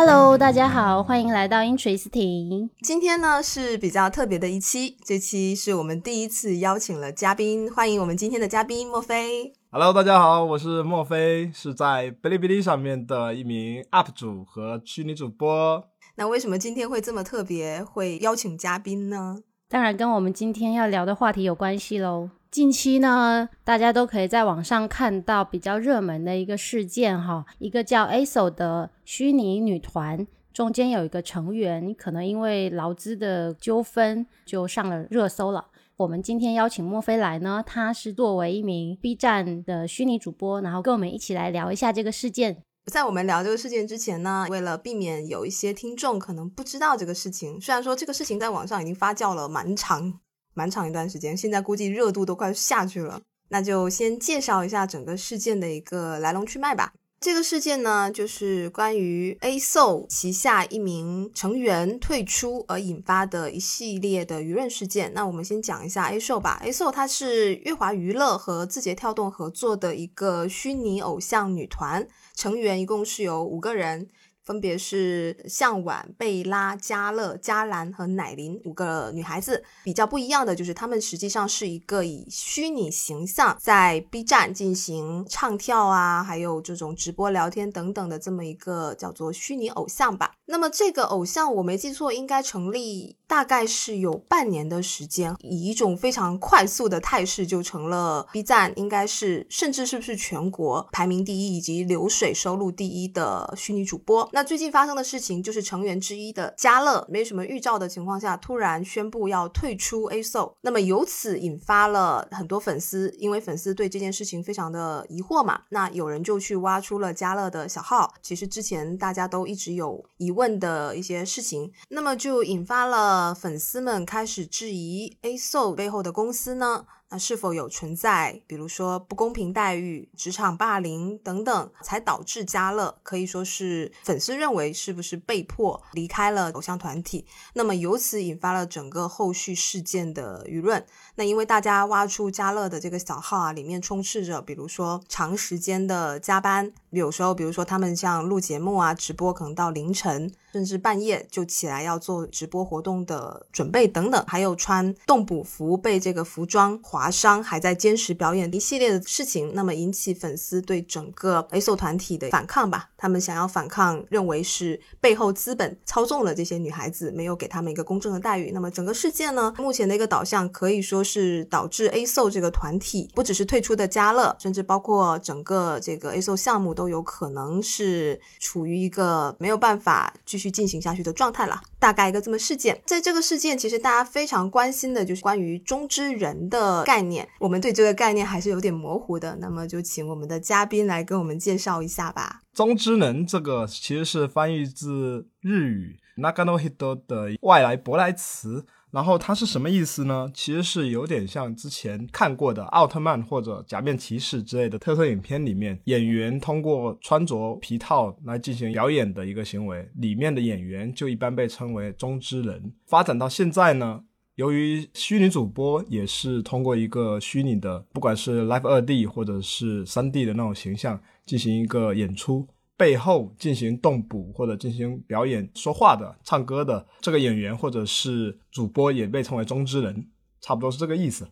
Hello，大家好，欢迎来到 Interesting。今天呢是比较特别的一期，这期是我们第一次邀请了嘉宾，欢迎我们今天的嘉宾莫非。Hello，大家好，我是莫非，是在哔哩哔哩上面的一名 UP 主和虚拟主播。那为什么今天会这么特别，会邀请嘉宾呢？当然跟我们今天要聊的话题有关系喽。近期呢，大家都可以在网上看到比较热门的一个事件哈，一个叫 ASO 的虚拟女团，中间有一个成员可能因为劳资的纠纷就上了热搜了。我们今天邀请墨菲来呢，他是作为一名 B 站的虚拟主播，然后跟我们一起来聊一下这个事件。在我们聊这个事件之前呢，为了避免有一些听众可能不知道这个事情，虽然说这个事情在网上已经发酵了蛮长。蛮长一段时间，现在估计热度都快下去了。那就先介绍一下整个事件的一个来龙去脉吧。这个事件呢，就是关于 A SO 旗下一名成员退出而引发的一系列的舆论事件。那我们先讲一下 A SO 吧。A SO 它是乐华娱乐和字节跳动合作的一个虚拟偶像女团，成员一共是有五个人。分别是向晚、贝拉、嘉乐、嘉兰和奶琳五个女孩子。比较不一样的就是，她们实际上是一个以虚拟形象在 B 站进行唱跳啊，还有这种直播聊天等等的这么一个叫做虚拟偶像吧。那么这个偶像，我没记错，应该成立大概是有半年的时间，以一种非常快速的态势就成了 B 站应该是甚至是不是全国排名第一以及流水收入第一的虚拟主播。那最近发生的事情就是成员之一的嘉乐，没什么预兆的情况下，突然宣布要退出 A SO，那么由此引发了很多粉丝，因为粉丝对这件事情非常的疑惑嘛，那有人就去挖出了嘉乐的小号，其实之前大家都一直有疑。问的一些事情，那么就引发了粉丝们开始质疑 A SO 背后的公司呢？那是否有存在，比如说不公平待遇、职场霸凌等等，才导致嘉乐可以说是粉丝认为是不是被迫离开了偶像团体？那么由此引发了整个后续事件的舆论。那因为大家挖出家乐的这个小号啊，里面充斥着比如说长时间的加班，有时候比如说他们像录节目啊、直播，可能到凌晨。甚至半夜就起来要做直播活动的准备等等，还有穿动补服被这个服装划伤，还在坚持表演一系列的事情，那么引起粉丝对整个 A SO 团体的反抗吧。他们想要反抗，认为是背后资本操纵了这些女孩子，没有给他们一个公正的待遇。那么整个事件呢，目前的一个导向可以说是导致 A SO 这个团体不只是退出的加乐，甚至包括整个这个 A SO 项目都有可能是处于一个没有办法。继续进行下去的状态了，大概一个这么事件。在这个事件，其实大家非常关心的就是关于中之人的概念。我们对这个概念还是有点模糊的，那么就请我们的嘉宾来跟我们介绍一下吧。中之人这个其实是翻译自日语 “nagano hito” 的外来舶来词。然后它是什么意思呢？其实是有点像之前看过的奥特曼或者假面骑士之类的特色影片里面，演员通过穿着皮套来进行表演的一个行为，里面的演员就一般被称为中之人。发展到现在呢，由于虚拟主播也是通过一个虚拟的，不管是 Live 二 D 或者是三 D 的那种形象进行一个演出。背后进行动捕或者进行表演说话的、唱歌的这个演员或者是主播也被称为中之人，差不多是这个意思。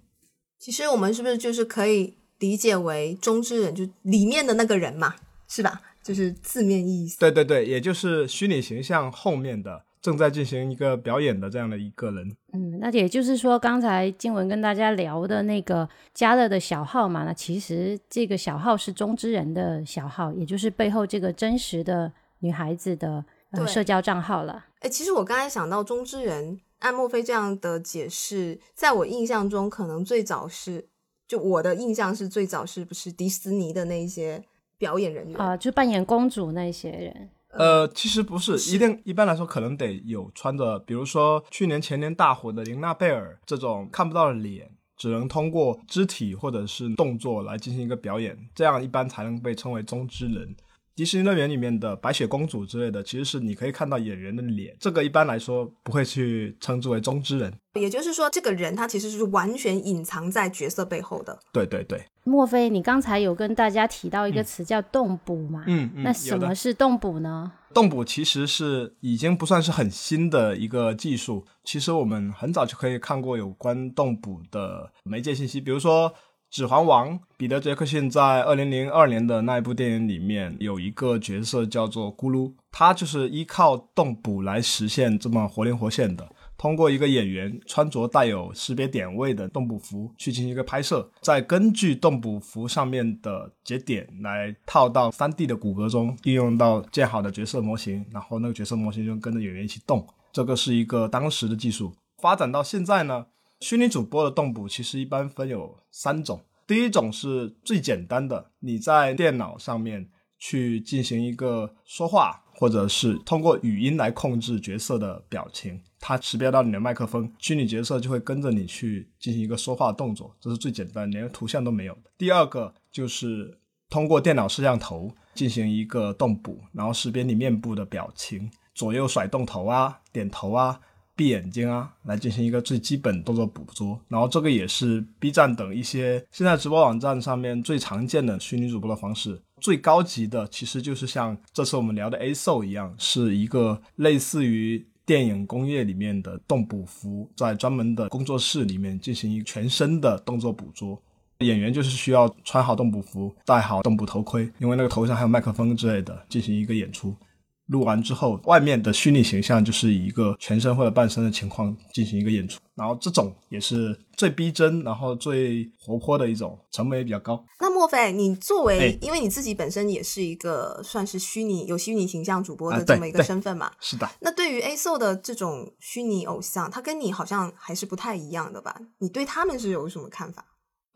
其实我们是不是就是可以理解为中之人，就里面的那个人嘛，是吧？就是字面意思。对对对，也就是虚拟形象后面的。正在进行一个表演的这样的一个人，嗯，那也就是说，刚才金文跟大家聊的那个加乐的小号嘛，那其实这个小号是中之人的小号，也就是背后这个真实的女孩子的社交账号了。哎，其实我刚才想到中之人，按莫非这样的解释，在我印象中，可能最早是，就我的印象是最早是不是迪士尼的那些表演人员啊，就扮演公主那些人。呃，其实不是，一定一般来说可能得有穿着，比如说去年前年大火的玲娜贝尔这种看不到的脸，只能通过肢体或者是动作来进行一个表演，这样一般才能被称为中之人。迪士尼乐园里面的白雪公主之类的，其实是你可以看到演员的脸，这个一般来说不会去称之为中之人。也就是说，这个人他其实是完全隐藏在角色背后的。对对对。莫非你刚才有跟大家提到一个词叫动捕嘛？嗯嗯。那什么是动捕呢？动捕其实是已经不算是很新的一个技术，其实我们很早就可以看过有关动捕的媒介信息，比如说。《指环王》彼得·杰克逊在二零零二年的那一部电影里面有一个角色叫做咕噜，他就是依靠动捕来实现这么活灵活现的。通过一个演员穿着带有识别点位的动捕服去进行一个拍摄，再根据动捕服上面的节点来套到三 D 的骨骼中，应用到建好的角色模型，然后那个角色模型就跟着演员一起动。这个是一个当时的技术。发展到现在呢？虚拟主播的动捕其实一般分有三种，第一种是最简单的，你在电脑上面去进行一个说话，或者是通过语音来控制角色的表情，它识别到你的麦克风，虚拟角色就会跟着你去进行一个说话动作，这是最简单，连图像都没有的。第二个就是通过电脑摄像头进行一个动捕，然后识别你面部的表情，左右甩动头啊，点头啊。闭眼睛啊，来进行一个最基本动作捕捉，然后这个也是 B 站等一些现在直播网站上面最常见的虚拟主播的方式。最高级的其实就是像这次我们聊的 A s o 一样，是一个类似于电影工业里面的动捕服，在专门的工作室里面进行一个全身的动作捕捉。演员就是需要穿好动捕服，戴好动捕头盔，因为那个头上还有麦克风之类的，进行一个演出。录完之后，外面的虚拟形象就是以一个全身或者半身的情况进行一个演出，然后这种也是最逼真，然后最活泼的一种，成本也比较高。那莫非你作为，因为你自己本身也是一个算是虚拟有虚拟形象主播的这么一个身份嘛？是的。那对于 A So 的这种虚拟偶像，他跟你好像还是不太一样的吧？你对他们是有什么看法？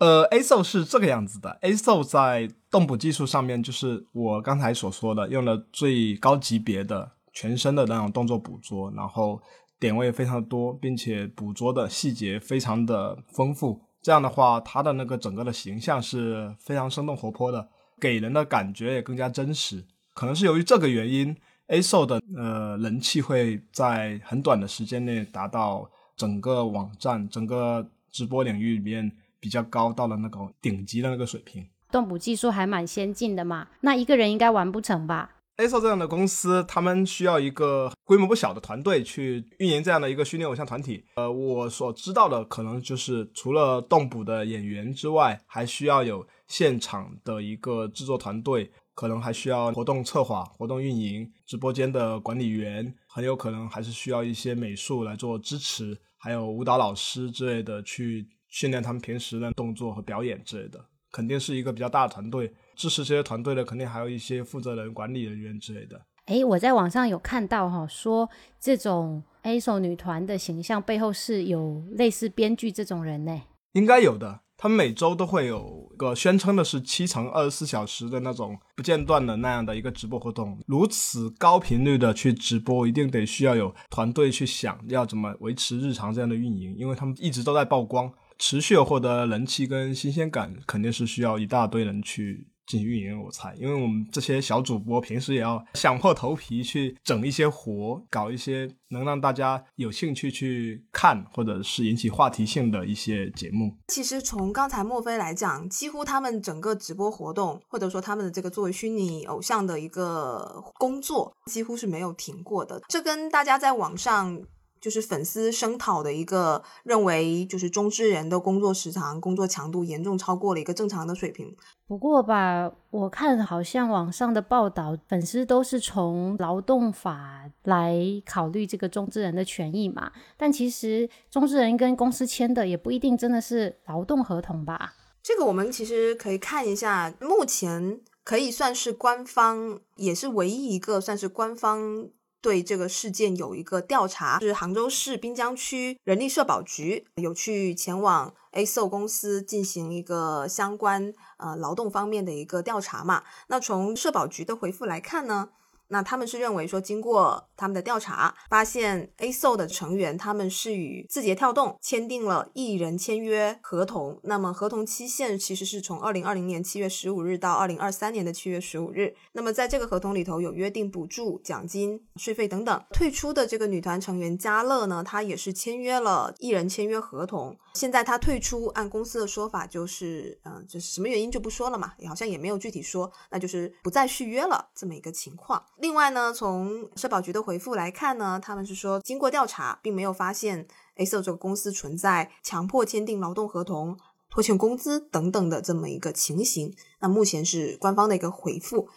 呃，A S O 是这个样子的，A S O 在动捕技术上面，就是我刚才所说的，用了最高级别的全身的那种动作捕捉，然后点位非常多，并且捕捉的细节非常的丰富。这样的话，它的那个整个的形象是非常生动活泼的，给人的感觉也更加真实。可能是由于这个原因，A S O 的呃人气会在很短的时间内达到整个网站、整个直播领域里面。比较高，到了那个顶级的那个水平，动捕技术还蛮先进的嘛。那一个人应该完不成吧？A S O 这样的公司，他们需要一个规模不小的团队去运营这样的一个虚拟偶像团体。呃，我所知道的可能就是除了动捕的演员之外，还需要有现场的一个制作团队，可能还需要活动策划、活动运营、直播间的管理员，很有可能还是需要一些美术来做支持，还有舞蹈老师之类的去。训练他们平时的动作和表演之类的，肯定是一个比较大的团队。支持这些团队的，肯定还有一些负责人、管理人员之类的。诶，我在网上有看到哈，说这种 A S O 女团的形象背后是有类似编剧这种人呢？应该有的。他们每周都会有个宣称的是七乘二十四小时的那种不间断的那样的一个直播活动，如此高频率的去直播，一定得需要有团队去想要怎么维持日常这样的运营，因为他们一直都在曝光。持续获得人气跟新鲜感，肯定是需要一大堆人去进行运营。我猜，因为我们这些小主播平时也要想破头皮去整一些活，搞一些能让大家有兴趣去看，或者是引起话题性的一些节目。其实从刚才墨菲来讲，几乎他们整个直播活动，或者说他们的这个作为虚拟偶像的一个工作，几乎是没有停过的。这跟大家在网上。就是粉丝声讨的一个认为，就是中之人的工作时长、工作强度严重超过了一个正常的水平。不过吧，我看好像网上的报道，粉丝都是从劳动法来考虑这个中之人的权益嘛。但其实中之人跟公司签的也不一定真的是劳动合同吧？这个我们其实可以看一下，目前可以算是官方，也是唯一一个算是官方。对这个事件有一个调查，是杭州市滨江区人力社保局有去前往 A S O 公司进行一个相关呃劳动方面的一个调查嘛？那从社保局的回复来看呢？那他们是认为说，经过他们的调查，发现 A S O 的成员他们是与字节跳动签订了艺人签约合同。那么合同期限其实是从二零二零年七月十五日到二零二三年的七月十五日。那么在这个合同里头有约定补助、奖金、税费等等。退出的这个女团成员嘉乐呢，她也是签约了艺人签约合同。现在她退出，按公司的说法就是，嗯，就是什么原因就不说了嘛，好像也没有具体说，那就是不再续约了这么一个情况。另外呢，从社保局的回复来看呢，他们是说经过调查，并没有发现 A o 这个公司存在强迫签订劳动合同、拖欠工资等等的这么一个情形。那目前是官方的一个回复。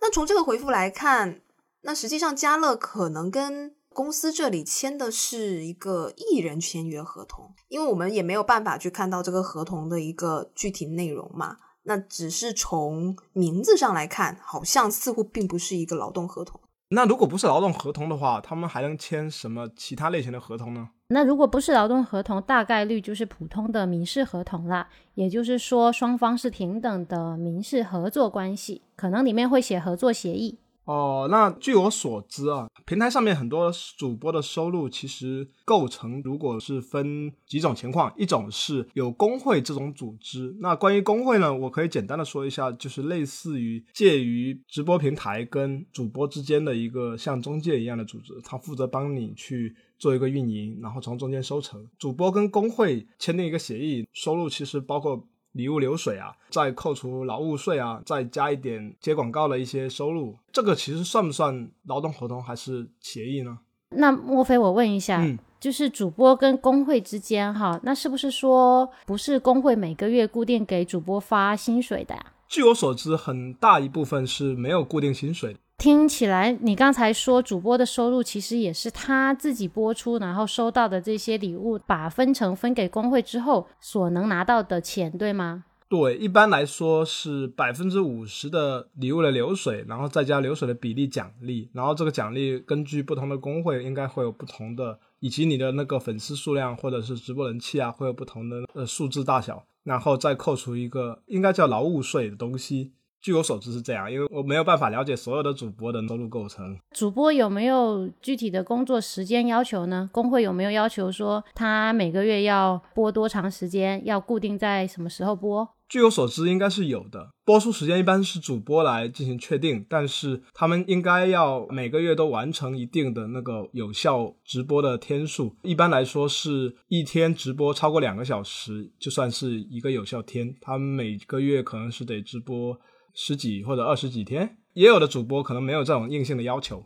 那从这个回复来看，那实际上嘉乐可能跟公司这里签的是一个艺人签约合同，因为我们也没有办法去看到这个合同的一个具体内容嘛。那只是从名字上来看，好像似乎并不是一个劳动合同。那如果不是劳动合同的话，他们还能签什么其他类型的合同呢？那如果不是劳动合同，大概率就是普通的民事合同啦。也就是说，双方是平等的民事合作关系，可能里面会写合作协议。哦，那据我所知啊，平台上面很多主播的收入其实构成，如果是分几种情况，一种是有工会这种组织。那关于工会呢，我可以简单的说一下，就是类似于介于直播平台跟主播之间的一个像中介一样的组织，它负责帮你去做一个运营，然后从中间收成。主播跟工会签订一个协议，收入其实包括。礼物流水啊，再扣除劳务税啊，再加一点接广告的一些收入，这个其实算不算劳动合同还是协议呢？那莫非我问一下，就是主播跟工会之间哈，那是不是说不是工会每个月固定给主播发薪水的呀？据我所知，很大一部分是没有固定薪水的。听起来，你刚才说主播的收入其实也是他自己播出，然后收到的这些礼物，把分成分给工会之后所能拿到的钱，对吗？对，一般来说是百分之五十的礼物的流水，然后再加流水的比例奖励，然后这个奖励根据不同的工会应该会有不同的，以及你的那个粉丝数量或者是直播人气啊，会有不同的呃数字大小，然后再扣除一个应该叫劳务税的东西。据我所知是这样，因为我没有办法了解所有的主播的收入构成。主播有没有具体的工作时间要求呢？工会有没有要求说他每个月要播多长时间，要固定在什么时候播？据我所知，应该是有的。播出时间一般是主播来进行确定，但是他们应该要每个月都完成一定的那个有效直播的天数。一般来说，是一天直播超过两个小时，就算是一个有效天。他们每个月可能是得直播。十几或者二十几天，也有的主播可能没有这种硬性的要求。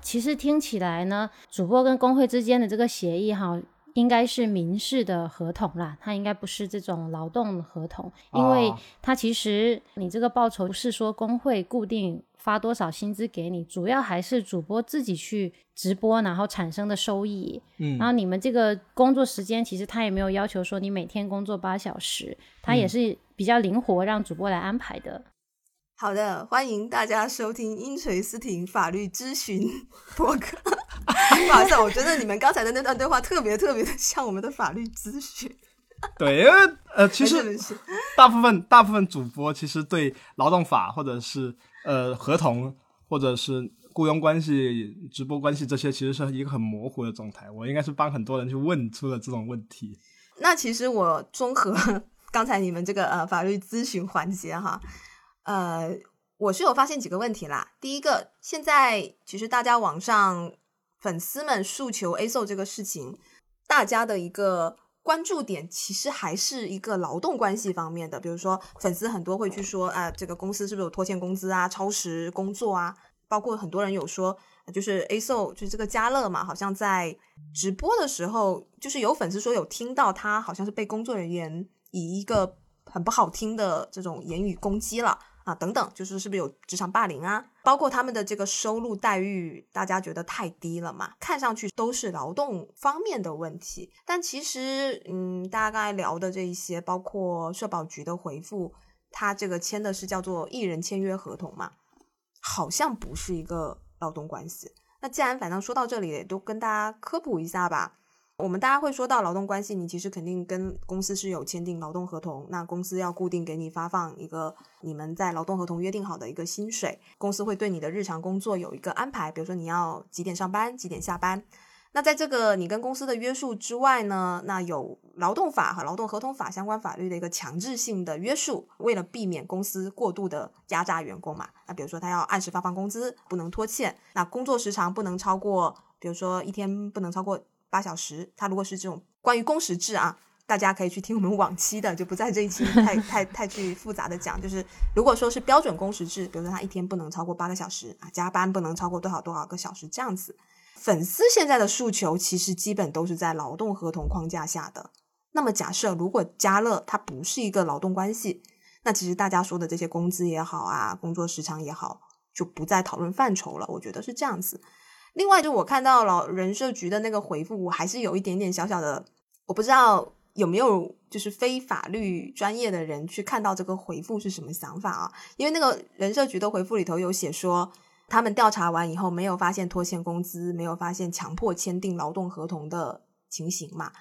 其实听起来呢，主播跟工会之间的这个协议哈，应该是民事的合同啦，它应该不是这种劳动合同，因为它其实你这个报酬不是说工会固定发多少薪资给你，主要还是主播自己去直播然后产生的收益。嗯，然后你们这个工作时间其实他也没有要求说你每天工作八小时，他也是比较灵活让主播来安排的。好的，欢迎大家收听英锤思婷法律咨询 播客。不好意思，我觉得你们刚才的那段对话特别特别的像我们的法律咨询。对，因为呃，其实大部分大部分主播其实对劳动法或者是呃合同或者是雇佣关系、直播关系这些，其实是一个很模糊的状态。我应该是帮很多人去问出了这种问题。那其实我综合刚才你们这个呃法律咨询环节哈。呃，我是有发现几个问题啦。第一个，现在其实大家网上粉丝们诉求 ASO 这个事情，大家的一个关注点其实还是一个劳动关系方面的。比如说，粉丝很多会去说，啊，这个公司是不是有拖欠工资啊、超时工作啊？包括很多人有说，就是 ASO 就是这个家乐嘛，好像在直播的时候，就是有粉丝说有听到他好像是被工作人员以一个很不好听的这种言语攻击了。啊，等等，就是是不是有职场霸凌啊？包括他们的这个收入待遇，大家觉得太低了嘛？看上去都是劳动方面的问题，但其实，嗯，大家刚才聊的这一些，包括社保局的回复，他这个签的是叫做艺人签约合同嘛，好像不是一个劳动关系。那既然反正说到这里，都跟大家科普一下吧。我们大家会说到劳动关系，你其实肯定跟公司是有签订劳动合同，那公司要固定给你发放一个你们在劳动合同约定好的一个薪水，公司会对你的日常工作有一个安排，比如说你要几点上班，几点下班。那在这个你跟公司的约束之外呢，那有劳动法和劳动合同法相关法律的一个强制性的约束，为了避免公司过度的压榨员工嘛，那比如说他要按时发放工资，不能拖欠，那工作时长不能超过，比如说一天不能超过。八小时，他如果是这种关于工时制啊，大家可以去听我们 往期的，就不在这一期 太太太去复杂的讲。就是如果说是标准工时制，比如说他一天不能超过八个小时啊，加班不能超过多少多少个小时这样子。粉丝现在的诉求其实基本都是在劳动合同框架下的。那么假设如果加乐它不是一个劳动关系，那其实大家说的这些工资也好啊，工作时长也好，就不再讨论范畴了。我觉得是这样子。另外，就我看到了人社局的那个回复，我还是有一点点小小的，我不知道有没有就是非法律专业的人去看到这个回复是什么想法啊？因为那个人社局的回复里头有写说，他们调查完以后没有发现拖欠工资，没有发现强迫签订劳动合同的情形嘛。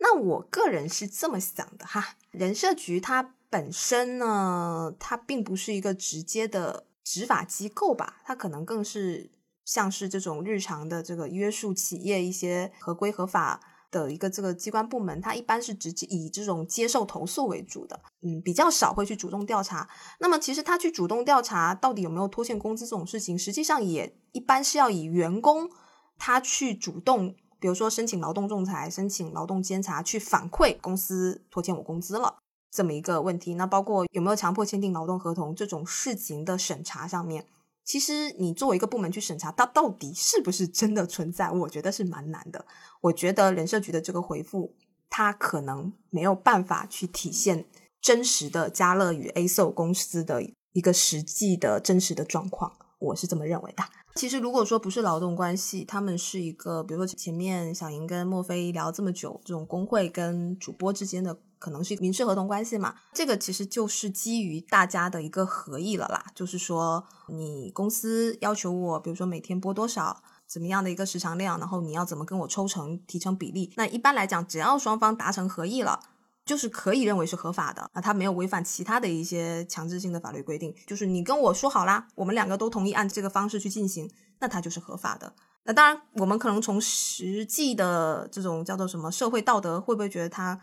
那我个人是这么想的哈，人社局它本身呢，它并不是一个直接的执法机构吧，它可能更是。像是这种日常的这个约束企业一些合规合法的一个这个机关部门，它一般是直接以这种接受投诉为主的，嗯，比较少会去主动调查。那么其实他去主动调查到底有没有拖欠工资这种事情，实际上也一般是要以员工他去主动，比如说申请劳动仲裁、申请劳动监察去反馈公司拖欠我工资了这么一个问题。那包括有没有强迫签订劳动合同这种事情的审查上面。其实你作为一个部门去审查，它到底是不是真的存在，我觉得是蛮难的。我觉得人社局的这个回复，它可能没有办法去体现真实的家乐与 A S O 公司的一个实际的真实的状况，我是这么认为的。其实如果说不是劳动关系，他们是一个，比如说前面小莹跟莫非聊这么久，这种工会跟主播之间的。可能是民事合同关系嘛，这个其实就是基于大家的一个合意了啦。就是说，你公司要求我，比如说每天播多少，怎么样的一个时长量，然后你要怎么跟我抽成提成比例。那一般来讲，只要双方达成合意了，就是可以认为是合法的啊，他没有违反其他的一些强制性的法律规定。就是你跟我说好啦，我们两个都同意按这个方式去进行，那它就是合法的。那当然，我们可能从实际的这种叫做什么社会道德，会不会觉得它？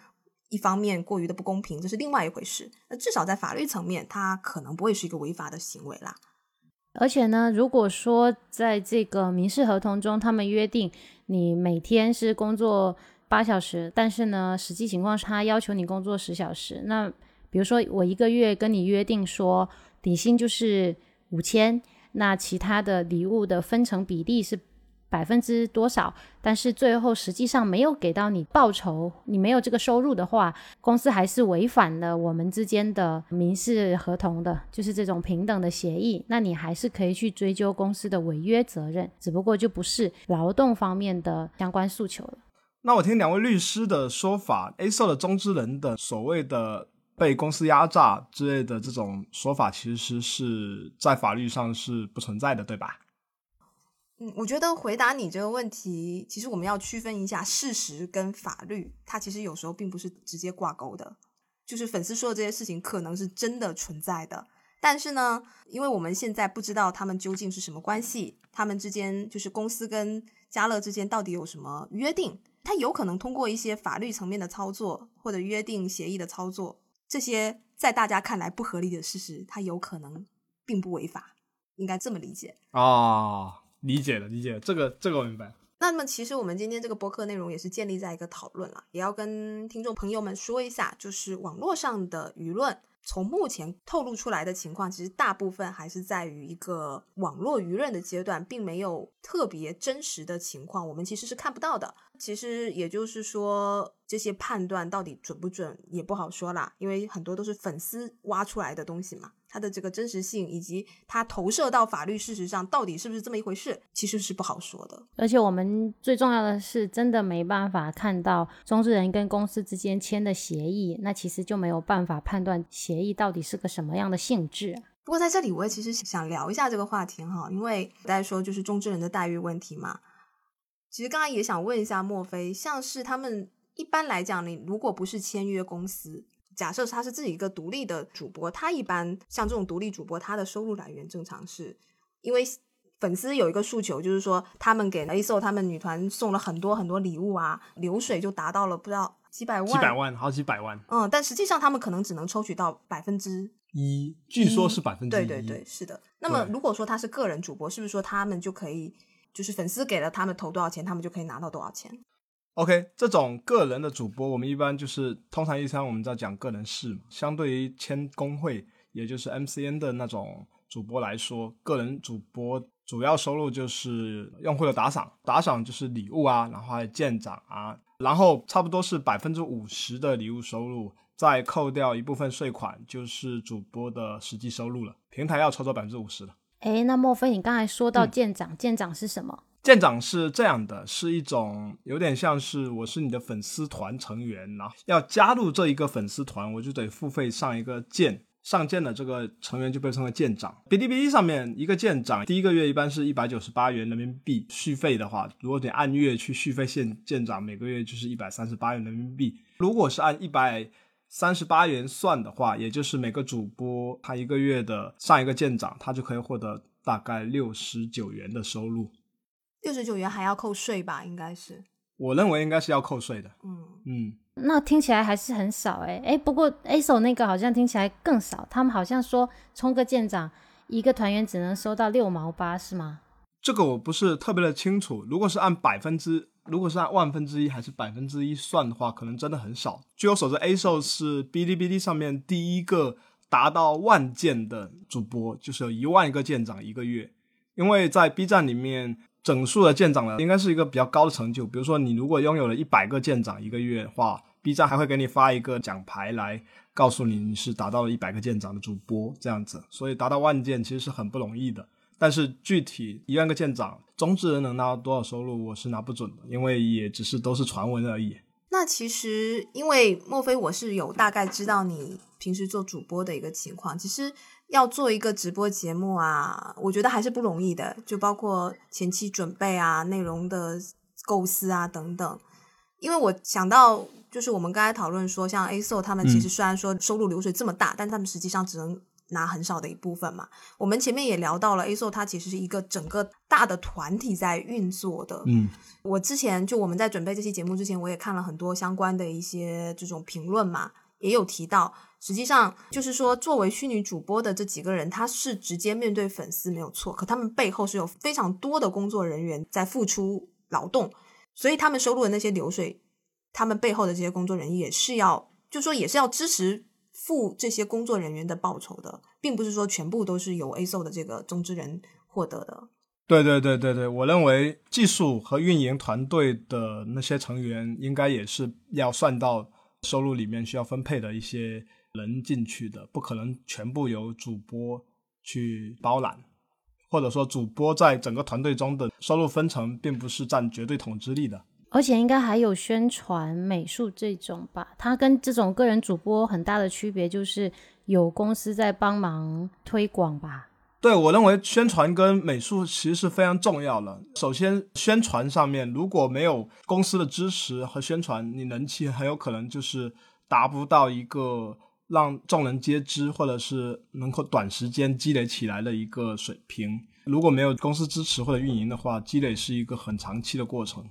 一方面过于的不公平，这是另外一回事。那至少在法律层面，它可能不会是一个违法的行为啦。而且呢，如果说在这个民事合同中，他们约定你每天是工作八小时，但是呢，实际情况是他要求你工作十小时。那比如说，我一个月跟你约定说底薪就是五千，那其他的礼物的分成比例是。百分之多少？但是最后实际上没有给到你报酬，你没有这个收入的话，公司还是违反了我们之间的民事合同的，就是这种平等的协议。那你还是可以去追究公司的违约责任，只不过就不是劳动方面的相关诉求了。那我听两位律师的说法，A 社的中之人的所谓的被公司压榨之类的这种说法，其实是在法律上是不存在的，对吧？嗯，我觉得回答你这个问题，其实我们要区分一下事实跟法律，它其实有时候并不是直接挂钩的。就是粉丝说的这些事情可能是真的存在的，但是呢，因为我们现在不知道他们究竟是什么关系，他们之间就是公司跟家乐之间到底有什么约定，他有可能通过一些法律层面的操作或者约定协议的操作，这些在大家看来不合理的事实，它有可能并不违法，应该这么理解啊。理解了，理解了，这个这个我明白。那么其实我们今天这个播客内容也是建立在一个讨论了，也要跟听众朋友们说一下，就是网络上的舆论，从目前透露出来的情况，其实大部分还是在于一个网络舆论的阶段，并没有特别真实的情况，我们其实是看不到的。其实也就是说，这些判断到底准不准也不好说啦，因为很多都是粉丝挖出来的东西嘛。它的这个真实性以及它投射到法律事实上到底是不是这么一回事，其实是不好说的。而且我们最重要的是，真的没办法看到中之人跟公司之间签的协议，那其实就没有办法判断协议到底是个什么样的性质。不过在这里，我也其实想聊一下这个话题哈，因为大家说就是中之人的待遇问题嘛。其实刚才也想问一下莫非，像是他们一般来讲，你如果不是签约公司。假设他是自己一个独立的主播，他一般像这种独立主播，他的收入来源正常是，因为粉丝有一个诉求，就是说他们给 A SO 他们女团送了很多很多礼物啊，流水就达到了不知道几百万，几百万，好几百万。嗯，但实际上他们可能只能抽取到百分之一，据说是百分之一。对对对，是的。那么如果说他是个人主播，是不是说他们就可以，就是粉丝给了他们投多少钱，他们就可以拿到多少钱？OK，这种个人的主播，我们一般就是通常一般我们在讲个人事嘛。相对于签工会，也就是 MCN 的那种主播来说，个人主播主要收入就是用户的打赏，打赏就是礼物啊，然后还有舰长啊，然后差不多是百分之五十的礼物收入，再扣掉一部分税款，就是主播的实际收入了。平台要抽走百分之五十的。哎，那莫非你刚才说到舰长，舰长是什么？舰长是这样的，是一种有点像是我是你的粉丝团成员，然后要加入这一个粉丝团，我就得付费上一个舰，上舰的这个成员就被称为舰长。哔哩哔哩上面一个舰长，第一个月一般是一百九十八元人民币续费的话，如果你按月去续费现舰长，每个月就是一百三十八元人民币。如果是按一百三十八元算的话，也就是每个主播他一个月的上一个舰长，他就可以获得大概六十九元的收入。六十九元还要扣税吧？应该是，我认为应该是要扣税的。嗯嗯，那听起来还是很少哎哎，不过 A 手那个好像听起来更少，他们好像说充个舰长，一个团员只能收到六毛八，是吗？这个我不是特别的清楚。如果是按百分之，如果是按万分之一还是百分之一算的话，可能真的很少。据我所知，A 手是哔哩哔哩上面第一个达到万件的主播，就是有一万个舰长一个月，因为在 B 站里面。整数的舰长呢，应该是一个比较高的成就。比如说，你如果拥有了一百个舰长一个月的话，B 站还会给你发一个奖牌来告诉你你是达到了一百个舰长的主播这样子。所以达到万舰其实是很不容易的。但是具体一万个舰长，中之人能拿到多少收入，我是拿不准的，因为也只是都是传闻而已。那其实，因为莫非我是有大概知道你平时做主播的一个情况，其实。要做一个直播节目啊，我觉得还是不容易的，就包括前期准备啊、内容的构思啊等等。因为我想到，就是我们刚才讨论说，像 A SO 他们其实虽然说收入流水这么大，但他们实际上只能拿很少的一部分嘛。我们前面也聊到了 A SO，它其实是一个整个大的团体在运作的。嗯，我之前就我们在准备这期节目之前，我也看了很多相关的一些这种评论嘛，也有提到。实际上就是说，作为虚拟主播的这几个人，他是直接面对粉丝没有错，可他们背后是有非常多的工作人员在付出劳动，所以他们收入的那些流水，他们背后的这些工作人员也是要，就说也是要支持付这些工作人员的报酬的，并不是说全部都是由 A SO 的这个中之人获得的。对对对对对，我认为技术和运营团队的那些成员应该也是要算到收入里面需要分配的一些。人进去的不可能全部由主播去包揽，或者说主播在整个团队中的收入分成并不是占绝对统治力的。而且应该还有宣传、美术这种吧？它跟这种个人主播很大的区别就是有公司在帮忙推广吧？对我认为宣传跟美术其实是非常重要的。首先，宣传上面如果没有公司的支持和宣传，你人气很有可能就是达不到一个。让众人皆知，或者是能够短时间积累起来的一个水平。如果没有公司支持或者运营的话，积累是一个很长期的过程。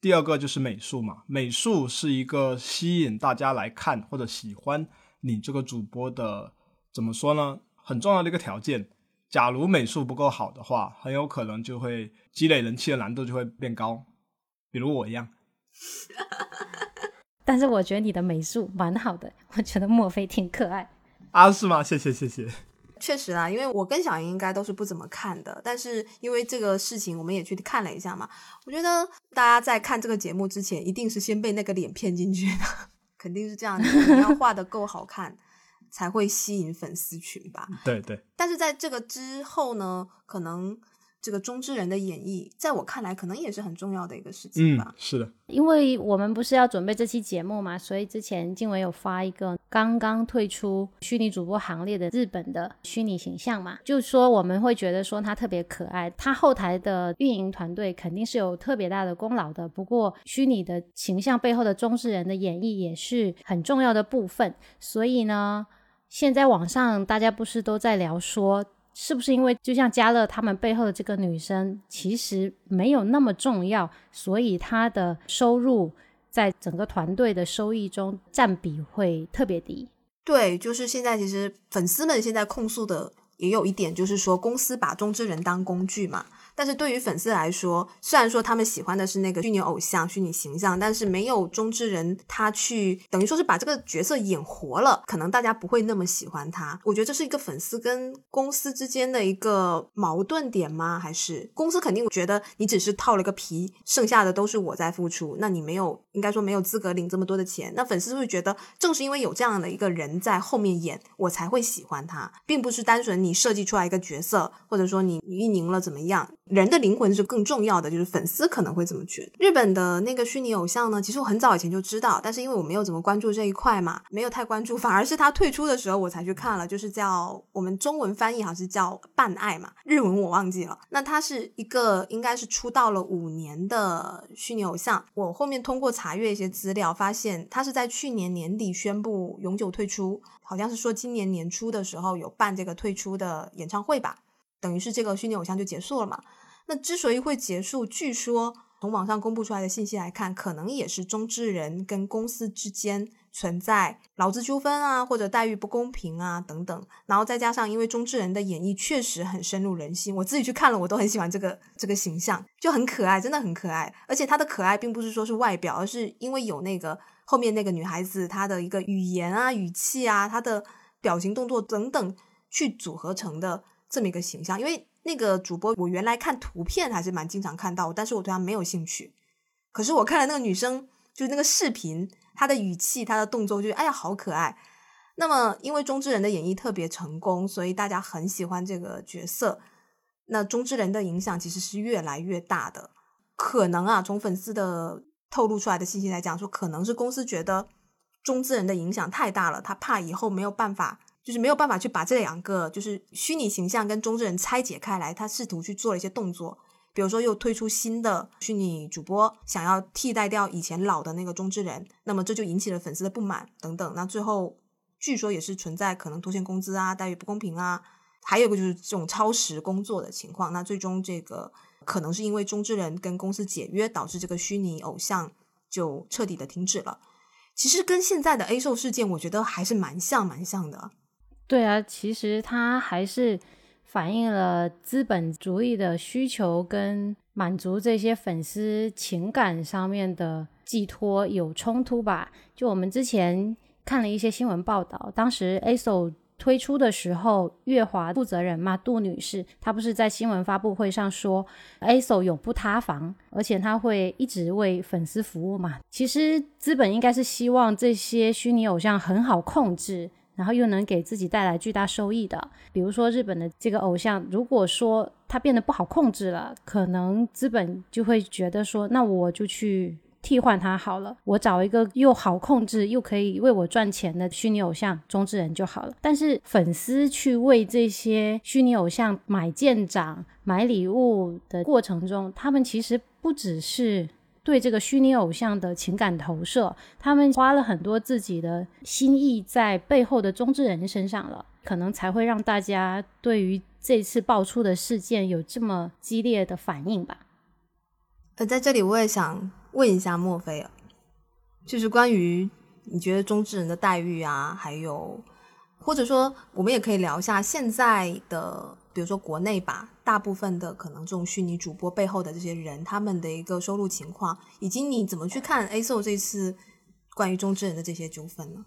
第二个就是美术嘛，美术是一个吸引大家来看或者喜欢你这个主播的，怎么说呢？很重要的一个条件。假如美术不够好的话，很有可能就会积累人气的难度就会变高，比如我一样。但是我觉得你的美术蛮好的，我觉得墨菲挺可爱啊，是吗？谢谢谢谢。确实啊，因为我跟小莹应该都是不怎么看的，但是因为这个事情，我们也去看了一下嘛。我觉得大家在看这个节目之前，一定是先被那个脸骗进去的，肯定是这样。你要画的够好看，才会吸引粉丝群吧？对对。但是在这个之后呢，可能。这个中之人的演绎，在我看来，可能也是很重要的一个事情吧。是的，因为我们不是要准备这期节目嘛，所以之前静伟有发一个刚刚退出虚拟主播行列的日本的虚拟形象嘛，就说我们会觉得说他特别可爱，他后台的运营团队肯定是有特别大的功劳的。不过虚拟的形象背后的中之人的演绎也是很重要的部分。所以呢，现在网上大家不是都在聊说。是不是因为就像嘉乐他们背后的这个女生其实没有那么重要，所以她的收入在整个团队的收益中占比会特别低？对，就是现在其实粉丝们现在控诉的也有一点，就是说公司把中之人当工具嘛，但是对于粉丝来说，虽然说他们喜欢的是那个虚拟偶像、虚拟形象，但是没有中之人他去等于说是把这个角色演活了，可能大家不会那么喜欢他。我觉得这是一个粉丝跟公司之间的一个矛盾点吗？还是公司肯定觉得你只是套了个皮，剩下的都是我在付出，那你没有应该说没有资格领这么多的钱。那粉丝会觉得，正是因为有这样的一个人在后面演，我才会喜欢他，并不是单纯你设计出来一个角色，或者说你运营了怎么样。人的灵魂是更重要的，就是粉丝可能会这么觉得。日本的那个虚拟偶像呢，其实我很早以前就知道，但是因为我没有怎么关注这一块嘛，没有太关注，反而是他退出的时候我才去看了，就是叫我们中文翻译好像是叫半爱嘛，日文我忘记了。那他是一个应该是出道了五年的虚拟偶像，我后面通过查阅一些资料，发现他是在去年年底宣布永久退出，好像是说今年年初的时候有办这个退出的演唱会吧，等于是这个虚拟偶像就结束了嘛。那之所以会结束，据说从网上公布出来的信息来看，可能也是中之人跟公司之间存在劳资纠纷啊，或者待遇不公平啊等等。然后再加上，因为中之人的演绎确实很深入人心，我自己去看了，我都很喜欢这个这个形象，就很可爱，真的很可爱。而且他的可爱并不是说是外表，而是因为有那个后面那个女孩子她的一个语言啊、语气啊、她的表情动作等等去组合成的这么一个形象，因为。那个主播，我原来看图片还是蛮经常看到，但是我对他没有兴趣。可是我看了那个女生，就是那个视频，她的语气、她的动作，就哎呀，好可爱。那么，因为中之人的演绎特别成功，所以大家很喜欢这个角色。那中之人的影响其实是越来越大的。可能啊，从粉丝的透露出来的信息来讲，说可能是公司觉得中之人的影响太大了，他怕以后没有办法。就是没有办法去把这两个就是虚拟形象跟中之人拆解开来，他试图去做了一些动作，比如说又推出新的虚拟主播，想要替代掉以前老的那个中之人，那么这就引起了粉丝的不满等等。那最后据说也是存在可能拖欠工资啊、待遇不公平啊，还有个就是这种超时工作的情况。那最终这个可能是因为中之人跟公司解约，导致这个虚拟偶像就彻底的停止了。其实跟现在的 A 售事件，我觉得还是蛮像蛮像的。对啊，其实它还是反映了资本主义的需求跟满足这些粉丝情感上面的寄托有冲突吧。就我们之前看了一些新闻报道，当时 ASO 推出的时候，月华负责人嘛，杜女士，她不是在新闻发布会上说，ASO 永不塌房，而且他会一直为粉丝服务嘛。其实资本应该是希望这些虚拟偶像很好控制。然后又能给自己带来巨大收益的，比如说日本的这个偶像，如果说他变得不好控制了，可能资本就会觉得说，那我就去替换他好了，我找一个又好控制又可以为我赚钱的虚拟偶像中之人就好了。但是粉丝去为这些虚拟偶像买舰长、买礼物的过程中，他们其实不只是。对这个虚拟偶像的情感投射，他们花了很多自己的心意在背后的中之人身上了，可能才会让大家对于这次爆出的事件有这么激烈的反应吧。呃，在这里我也想问一下莫菲尔，就是关于你觉得中之人的待遇啊，还有或者说我们也可以聊一下现在的。比如说国内吧，大部分的可能这种虚拟主播背后的这些人，他们的一个收入情况，以及你怎么去看 A o 这次关于中之人的这些纠纷呢？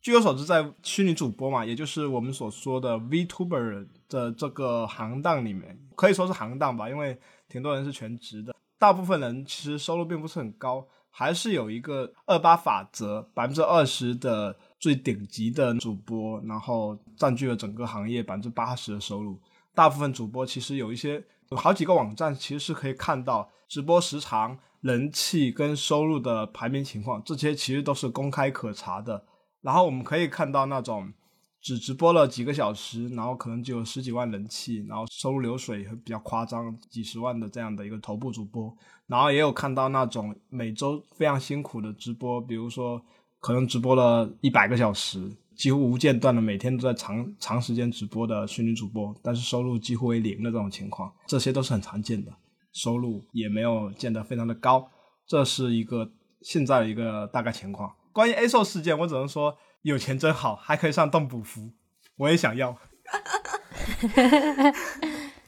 据我所知，在虚拟主播嘛，也就是我们所说的 VTuber 的这个行当里面，可以说是行当吧，因为挺多人是全职的，大部分人其实收入并不是很高，还是有一个二八法则，百分之二十的最顶级的主播，然后占据了整个行业百分之八十的收入。大部分主播其实有一些有好几个网站，其实是可以看到直播时长、人气跟收入的排名情况，这些其实都是公开可查的。然后我们可以看到那种只直播了几个小时，然后可能就有十几万人气，然后收入流水比较夸张，几十万的这样的一个头部主播。然后也有看到那种每周非常辛苦的直播，比如说可能直播了一百个小时。几乎无间断的每天都在长长时间直播的虚拟主播，但是收入几乎为零的这种情况，这些都是很常见的，收入也没有见得非常的高，这是一个现在的一个大概情况。关于 A 售事件，我只能说有钱真好，还可以上动补服，我也想要。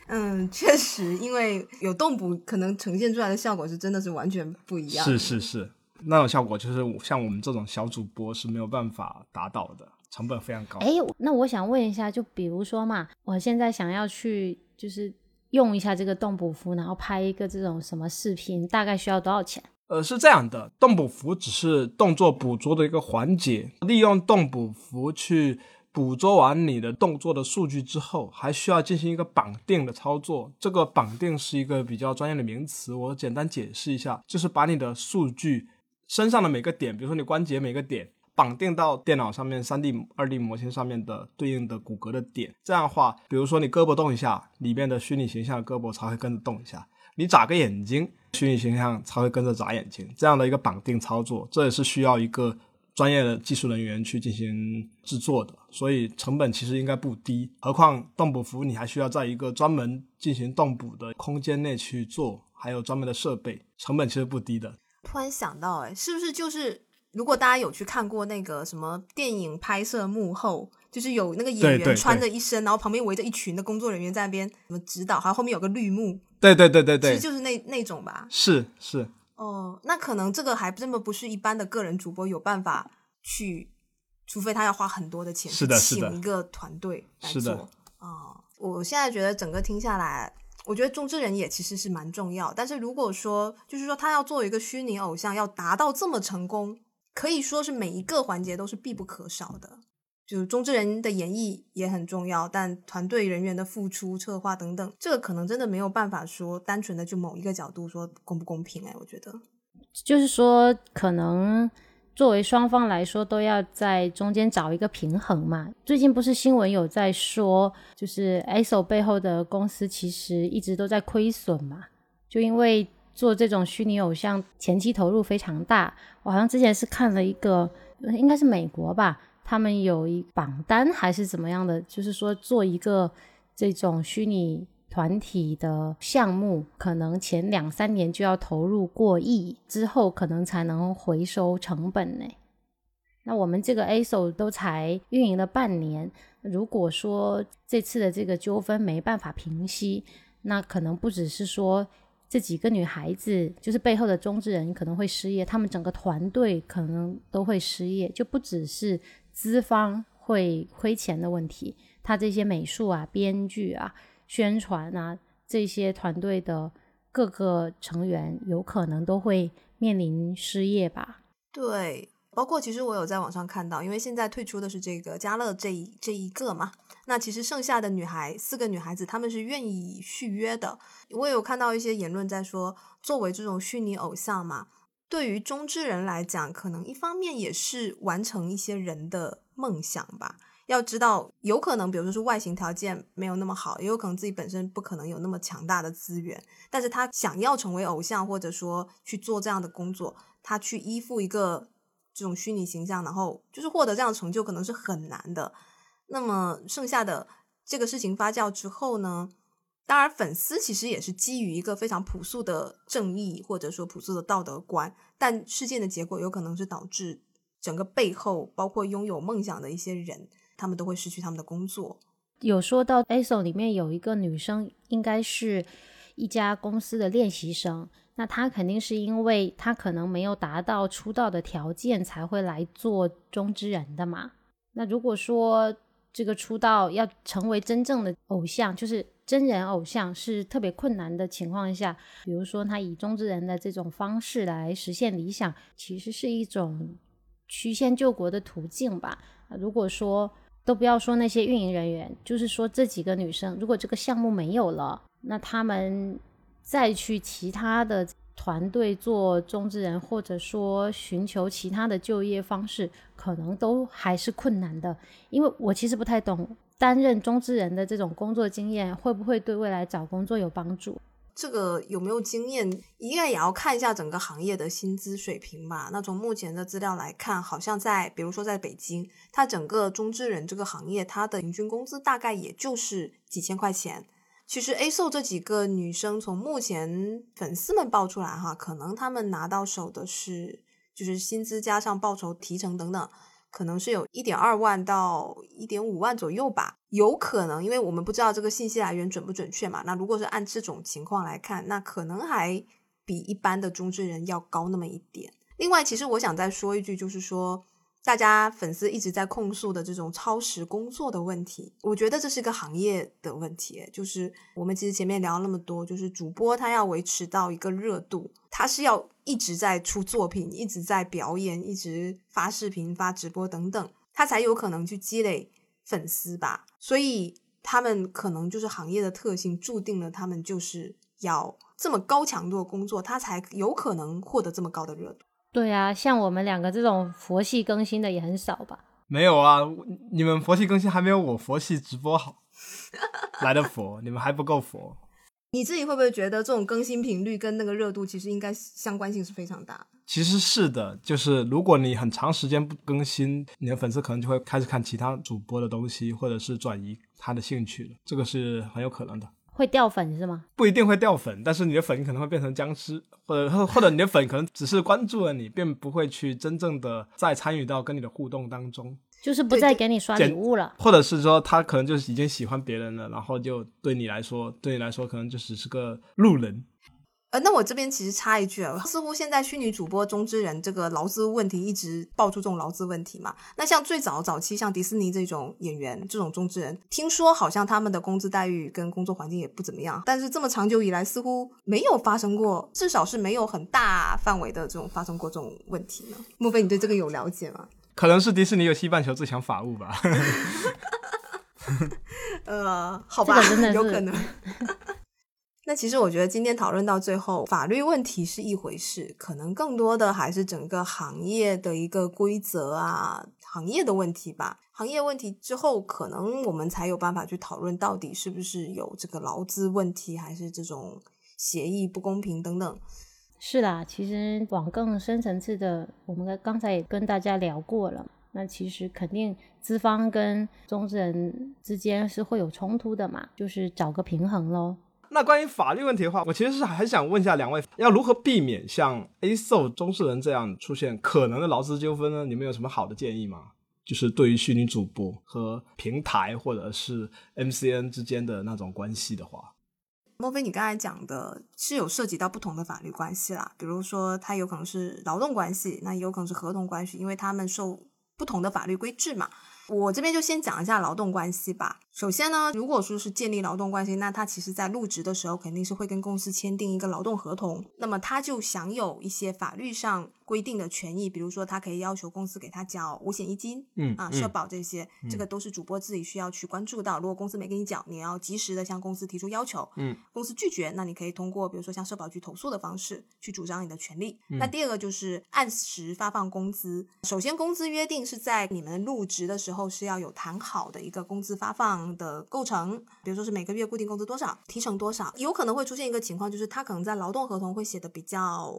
嗯，确实，因为有动捕，可能呈现出来的效果是真的是完全不一样。是是是，那种效果就是像我们这种小主播是没有办法达到的，成本非常高。哎，那我想问一下，就比如说嘛，我现在想要去就是用一下这个动捕服，然后拍一个这种什么视频，大概需要多少钱？呃，是这样的，动捕服只是动作捕捉的一个环节，利用动捕服去。捕捉完你的动作的数据之后，还需要进行一个绑定的操作。这个绑定是一个比较专业的名词，我简单解释一下，就是把你的数据身上的每个点，比如说你关节每个点，绑定到电脑上面三 D、二 D 模型上面的对应的骨骼的点。这样的话，比如说你胳膊动一下，里面的虚拟形象胳膊才会跟着动一下；你眨个眼睛，虚拟形象才会跟着眨眼睛。这样的一个绑定操作，这也是需要一个。专业的技术人员去进行制作的，所以成本其实应该不低。何况动捕服务你还需要在一个专门进行动捕的空间内去做，还有专门的设备，成本其实不低的。突然想到，哎，是不是就是如果大家有去看过那个什么电影拍摄幕后，就是有那个演员穿着一身，然后旁边围着一群的工作人员在那边什么指导，还有后面有个绿幕，对对对对对，其实就是那那种吧。是是。哦，那可能这个还这么不是一般的个人主播有办法去，除非他要花很多的钱是的，请一个团队来做。啊，我现在觉得整个听下来，我觉得中之人也其实是蛮重要。但是如果说就是说他要做一个虚拟偶像，要达到这么成功，可以说是每一个环节都是必不可少的。就是中之人的演绎也很重要，但团队人员的付出、策划等等，这个可能真的没有办法说单纯的就某一个角度说公不公平。哎，我觉得，就是说，可能作为双方来说，都要在中间找一个平衡嘛。最近不是新闻有在说，就是 ASO 背后的公司其实一直都在亏损嘛，就因为做这种虚拟偶像前期投入非常大。我好像之前是看了一个，应该是美国吧。他们有一榜单还是怎么样的？就是说做一个这种虚拟团体的项目，可能前两三年就要投入过亿，之后可能才能回收成本呢。那我们这个 ASO 都才运营了半年，如果说这次的这个纠纷没办法平息，那可能不只是说这几个女孩子，就是背后的中之人可能会失业，他们整个团队可能都会失业，就不只是。资方会亏钱的问题，他这些美术啊、编剧啊、宣传啊这些团队的各个成员有可能都会面临失业吧？对，包括其实我有在网上看到，因为现在退出的是这个嘉乐这一这一个嘛，那其实剩下的女孩四个女孩子她们是愿意续约的。我有看到一些言论在说，作为这种虚拟偶像嘛。对于中之人来讲，可能一方面也是完成一些人的梦想吧。要知道，有可能，比如说是外形条件没有那么好，也有可能自己本身不可能有那么强大的资源，但是他想要成为偶像，或者说去做这样的工作，他去依附一个这种虚拟形象，然后就是获得这样的成就，可能是很难的。那么剩下的这个事情发酵之后呢？当然，粉丝其实也是基于一个非常朴素的正义，或者说朴素的道德观。但事件的结果有可能是导致整个背后，包括拥有梦想的一些人，他们都会失去他们的工作。有说到 ASO 里面有一个女生，应该是一家公司的练习生。那她肯定是因为她可能没有达到出道的条件，才会来做中之人的嘛。那如果说这个出道要成为真正的偶像，就是。真人偶像是特别困难的情况下，比如说他以中之人的这种方式来实现理想，其实是一种曲线救国的途径吧。如果说都不要说那些运营人员，就是说这几个女生，如果这个项目没有了，那他们再去其他的团队做中之人，或者说寻求其他的就业方式，可能都还是困难的。因为我其实不太懂。担任中之人的这种工作经验会不会对未来找工作有帮助？这个有没有经验，应该也要看一下整个行业的薪资水平吧。那从目前的资料来看，好像在比如说在北京，它整个中之人这个行业，它的平均工资大概也就是几千块钱。其实 A o 这几个女生，从目前粉丝们爆出来哈，可能他们拿到手的是就是薪资加上报酬提成等等。可能是有一点二万到一点五万左右吧，有可能，因为我们不知道这个信息来源准不准确嘛。那如果是按这种情况来看，那可能还比一般的中之人要高那么一点。另外，其实我想再说一句，就是说。大家粉丝一直在控诉的这种超时工作的问题，我觉得这是一个行业的问题。就是我们其实前面聊了那么多，就是主播他要维持到一个热度，他是要一直在出作品，一直在表演，一直发视频、发直播等等，他才有可能去积累粉丝吧。所以他们可能就是行业的特性，注定了他们就是要这么高强度的工作，他才有可能获得这么高的热度。对啊，像我们两个这种佛系更新的也很少吧？没有啊，你们佛系更新还没有我佛系直播好 来的佛，你们还不够佛。你自己会不会觉得这种更新频率跟那个热度其实应该相关性是非常大的？其实是的，就是如果你很长时间不更新，你的粉丝可能就会开始看其他主播的东西，或者是转移他的兴趣了，这个是很有可能的。会掉粉是吗？不一定会掉粉，但是你的粉可能会变成僵尸，或者或者你的粉可能只是关注了你，并不会去真正的再参与到跟你的互动当中，就是不再给你刷礼物了，或者是说他可能就是已经喜欢别人了，然后就对你来说，对你来说可能就只是个路人。呃，那我这边其实插一句啊，似乎现在虚拟主播中之人这个劳资问题一直爆出这种劳资问题嘛。那像最早早期像迪士尼这种演员这种中之人，听说好像他们的工资待遇跟工作环境也不怎么样。但是这么长久以来，似乎没有发生过，至少是没有很大范围的这种发生过这种问题呢。莫非你对这个有了解吗？可能是迪士尼有西半球最强法务吧。呃，好吧，有可能。那其实我觉得今天讨论到最后，法律问题是一回事，可能更多的还是整个行业的一个规则啊，行业的问题吧。行业问题之后，可能我们才有办法去讨论到底是不是有这个劳资问题，还是这种协议不公平等等。是啦，其实往更深层次的，我们刚才也跟大家聊过了。那其实肯定资方跟中资人之间是会有冲突的嘛，就是找个平衡喽。那关于法律问题的话，我其实是还想问一下两位，要如何避免像 A So 中资人这样出现可能的劳资纠纷呢？你们有什么好的建议吗？就是对于虚拟主播和平台或者是 MCN 之间的那种关系的话，莫非你刚才讲的是有涉及到不同的法律关系啦？比如说，它有可能是劳动关系，那也有可能是合同关系，因为他们受不同的法律规制嘛。我这边就先讲一下劳动关系吧。首先呢，如果说是建立劳动关系，那他其实在入职的时候肯定是会跟公司签订一个劳动合同，那么他就享有一些法律上规定的权益，比如说他可以要求公司给他缴五险一金，嗯啊，社保这些，这个都是主播自己需要去关注到。如果公司没给你缴，你要及时的向公司提出要求，嗯，公司拒绝，那你可以通过比如说向社保局投诉的方式去主张你的权利。那第二个就是按时发放工资。首先，工资约定是在你们入职的时候是要有谈好的一个工资发放的构成，比如说是每个月固定工资多少，提成多少，有可能会出现一个情况，就是他可能在劳动合同会写的比较。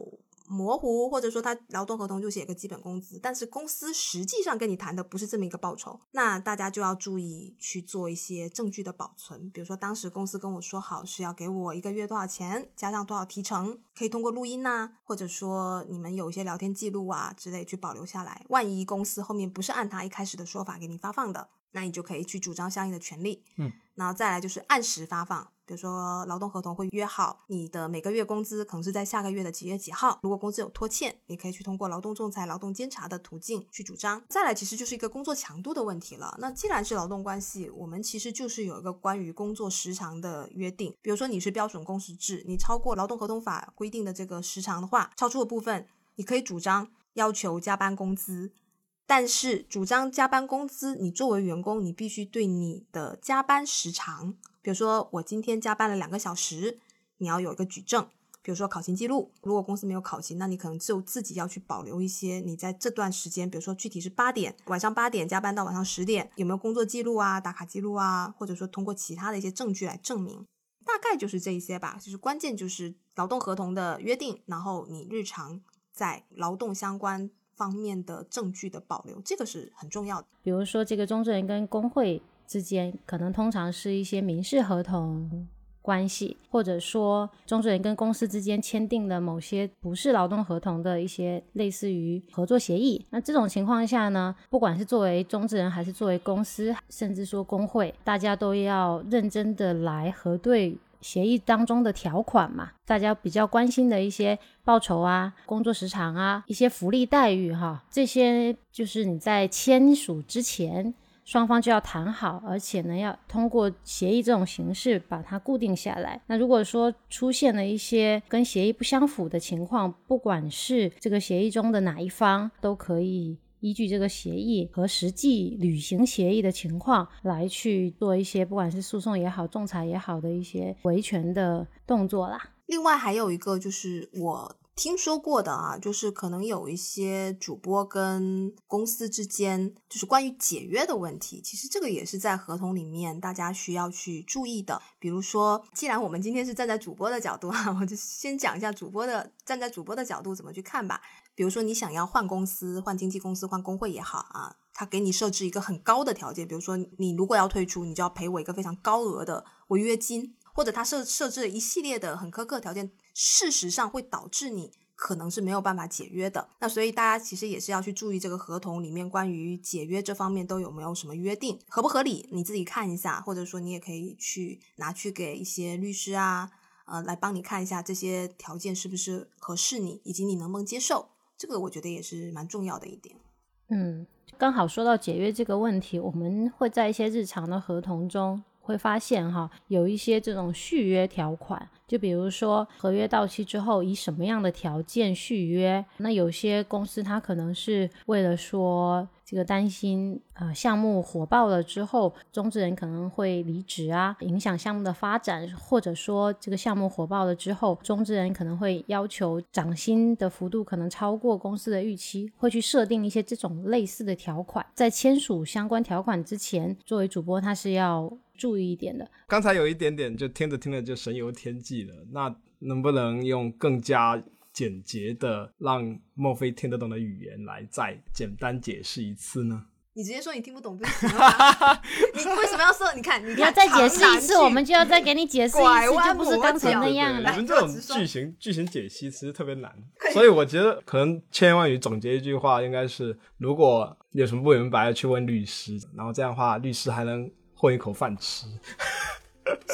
模糊，或者说他劳动合同就写个基本工资，但是公司实际上跟你谈的不是这么一个报酬，那大家就要注意去做一些证据的保存，比如说当时公司跟我说好是要给我一个月多少钱，加上多少提成，可以通过录音呐，或者说你们有一些聊天记录啊之类去保留下来，万一公司后面不是按他一开始的说法给你发放的，那你就可以去主张相应的权利。嗯，然后再来就是按时发放。比如说，劳动合同会约好你的每个月工资可能是在下个月的几月几号。如果工资有拖欠，你可以去通过劳动仲裁、劳动监察的途径去主张。再来，其实就是一个工作强度的问题了。那既然是劳动关系，我们其实就是有一个关于工作时长的约定。比如说你是标准工时制，你超过劳动合同法规定的这个时长的话，超出的部分你可以主张要求加班工资。但是主张加班工资，你作为员工，你必须对你的加班时长。比如说，我今天加班了两个小时，你要有一个举证，比如说考勤记录。如果公司没有考勤，那你可能就自己要去保留一些你在这段时间，比如说具体是八点晚上八点加班到晚上十点，有没有工作记录啊、打卡记录啊，或者说通过其他的一些证据来证明。大概就是这一些吧。就是关键就是劳动合同的约定，然后你日常在劳动相关方面的证据的保留，这个是很重要的。比如说这个中证人跟工会。之间可能通常是一些民事合同、关系，或者说中之人跟公司之间签订了某些不是劳动合同的一些类似于合作协议。那这种情况下呢，不管是作为中之人还是作为公司，甚至说工会，大家都要认真的来核对协议当中的条款嘛。大家比较关心的一些报酬啊、工作时长啊、一些福利待遇哈，这些就是你在签署之前。双方就要谈好，而且呢，要通过协议这种形式把它固定下来。那如果说出现了一些跟协议不相符的情况，不管是这个协议中的哪一方，都可以依据这个协议和实际履行协议的情况来去做一些，不管是诉讼也好、仲裁也好的一些维权的动作啦。另外还有一个就是我。听说过的啊，就是可能有一些主播跟公司之间，就是关于解约的问题。其实这个也是在合同里面大家需要去注意的。比如说，既然我们今天是站在主播的角度啊，我就先讲一下主播的站在主播的角度怎么去看吧。比如说，你想要换公司、换经纪公司、换工会也好啊，他给你设置一个很高的条件，比如说你如果要退出，你就要赔我一个非常高额的违约金。或者他设设置了一系列的很苛刻条件，事实上会导致你可能是没有办法解约的。那所以大家其实也是要去注意这个合同里面关于解约这方面都有没有什么约定，合不合理，你自己看一下，或者说你也可以去拿去给一些律师啊，呃，来帮你看一下这些条件是不是合适你，以及你能不能接受。这个我觉得也是蛮重要的一点。嗯，刚好说到解约这个问题，我们会在一些日常的合同中。会发现哈，有一些这种续约条款，就比如说合约到期之后以什么样的条件续约，那有些公司它可能是为了说。这个担心呃，项目火爆了之后，中之人可能会离职啊，影响项目的发展，或者说这个项目火爆了之后，中之人可能会要求涨薪的幅度可能超过公司的预期，会去设定一些这种类似的条款。在签署相关条款之前，作为主播他是要注意一点的。刚才有一点点就听着听着就神游天际了，那能不能用更加？简洁的让墨菲听得懂的语言来再简单解释一次呢？你直接说你听不懂就行了。你为什么要说？你看，你要再解释一次，我们就要再给你解释一次，就不是刚才那样了。你们这种剧情剧情解析其实特别难，所以我觉得可能千言万语总结一句话，应该是：如果有什么不明白，去问律师，然后这样的话，律师还能混一口饭吃。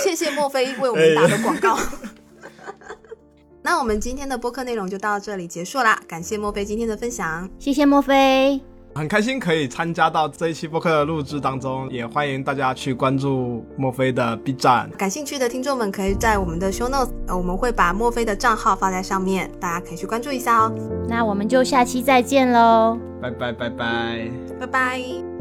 谢谢墨菲为我们打的广告。那我们今天的播客内容就到这里结束啦，感谢墨菲今天的分享，谢谢墨菲，很开心可以参加到这一期播客的录制当中，也欢迎大家去关注墨菲的 B 站，感兴趣的听众们可以在我们的 Show Notes，呃，我们会把墨菲的账号放在上面，大家可以去关注一下哦。那我们就下期再见喽，拜拜拜拜。拜拜。